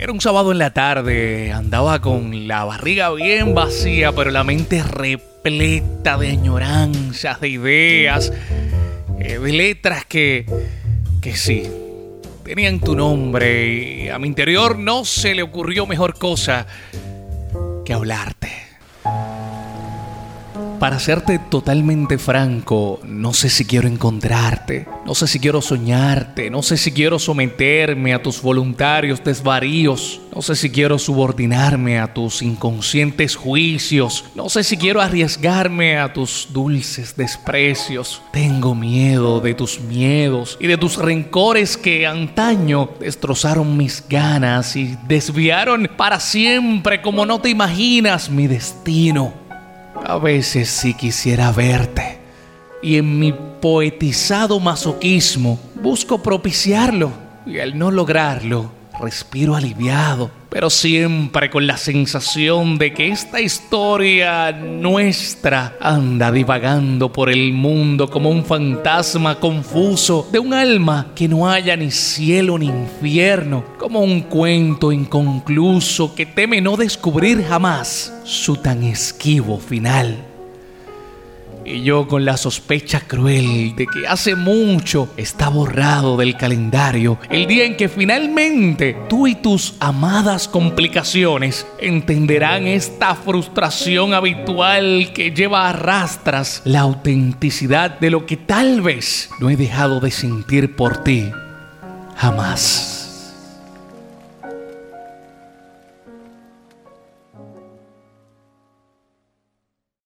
Era un sábado en la tarde, andaba con la barriga bien vacía, pero la mente repleta de añoranzas, de ideas, eh, de letras que, que sí, tenían tu nombre y a mi interior no se le ocurrió mejor cosa que hablarte. Para serte totalmente franco, no sé si quiero encontrarte, no sé si quiero soñarte, no sé si quiero someterme a tus voluntarios desvaríos, no sé si quiero subordinarme a tus inconscientes juicios, no sé si quiero arriesgarme a tus dulces desprecios. Tengo miedo de tus miedos y de tus rencores que antaño destrozaron mis ganas y desviaron para siempre como no te imaginas mi destino. A veces sí quisiera verte. Y en mi poetizado masoquismo busco propiciarlo. Y al no lograrlo, respiro aliviado, pero siempre con la sensación de que esta historia nuestra anda divagando por el mundo como un fantasma confuso de un alma que no haya ni cielo ni infierno, como un cuento inconcluso que teme no descubrir jamás su tan esquivo final. Y yo con la sospecha cruel de que hace mucho está borrado del calendario el día en que finalmente tú y tus amadas complicaciones entenderán esta frustración habitual que lleva a rastras la autenticidad de lo que tal vez no he dejado de sentir por ti jamás.